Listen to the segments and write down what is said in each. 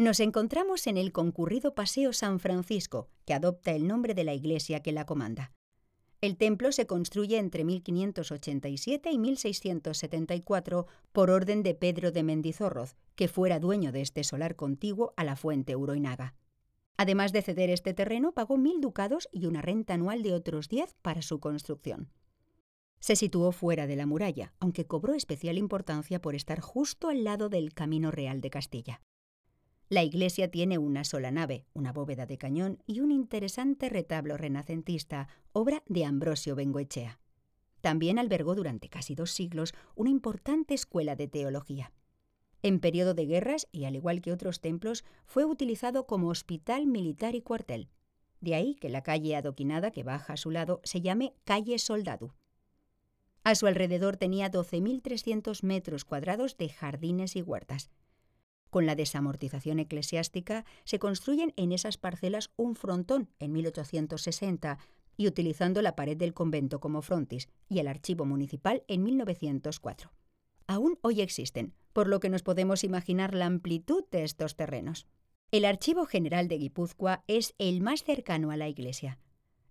Nos encontramos en el concurrido Paseo San Francisco, que adopta el nombre de la iglesia que la comanda. El templo se construye entre 1587 y 1674 por orden de Pedro de Mendizorroz, que fuera dueño de este solar contiguo a la fuente Uroinaga. Además de ceder este terreno, pagó mil ducados y una renta anual de otros diez para su construcción. Se situó fuera de la muralla, aunque cobró especial importancia por estar justo al lado del Camino Real de Castilla. La iglesia tiene una sola nave, una bóveda de cañón y un interesante retablo renacentista, obra de Ambrosio Bengoechea. También albergó durante casi dos siglos una importante escuela de teología. En periodo de guerras, y al igual que otros templos, fue utilizado como hospital militar y cuartel. De ahí que la calle adoquinada que baja a su lado se llame Calle Soldado. A su alrededor tenía 12.300 metros cuadrados de jardines y huertas. Con la desamortización eclesiástica se construyen en esas parcelas un frontón en 1860 y utilizando la pared del convento como frontis y el archivo municipal en 1904. Aún hoy existen, por lo que nos podemos imaginar la amplitud de estos terrenos. El Archivo General de Guipúzcoa es el más cercano a la iglesia.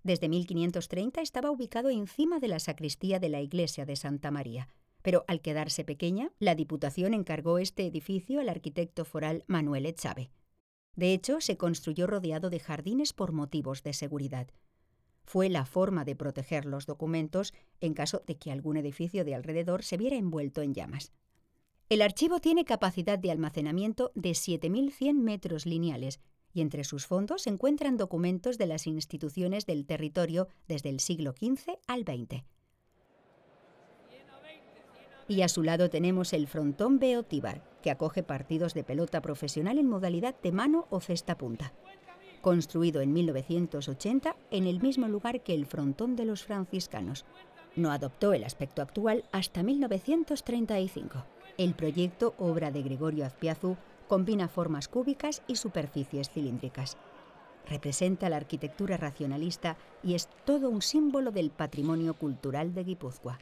Desde 1530 estaba ubicado encima de la sacristía de la iglesia de Santa María, pero al quedarse pequeña, la Diputación encargó este edificio al arquitecto foral Manuel Echave. De hecho, se construyó rodeado de jardines por motivos de seguridad. Fue la forma de proteger los documentos en caso de que algún edificio de alrededor se viera envuelto en llamas. El archivo tiene capacidad de almacenamiento de 7.100 metros lineales y entre sus fondos se encuentran documentos de las instituciones del territorio desde el siglo XV al XX y a su lado tenemos el frontón Beotíbar, que acoge partidos de pelota profesional en modalidad de mano o cesta punta. Construido en 1980 en el mismo lugar que el frontón de los franciscanos. No adoptó el aspecto actual hasta 1935. El proyecto, obra de Gregorio Azpiazu, combina formas cúbicas y superficies cilíndricas. Representa la arquitectura racionalista y es todo un símbolo del patrimonio cultural de Guipúzcoa.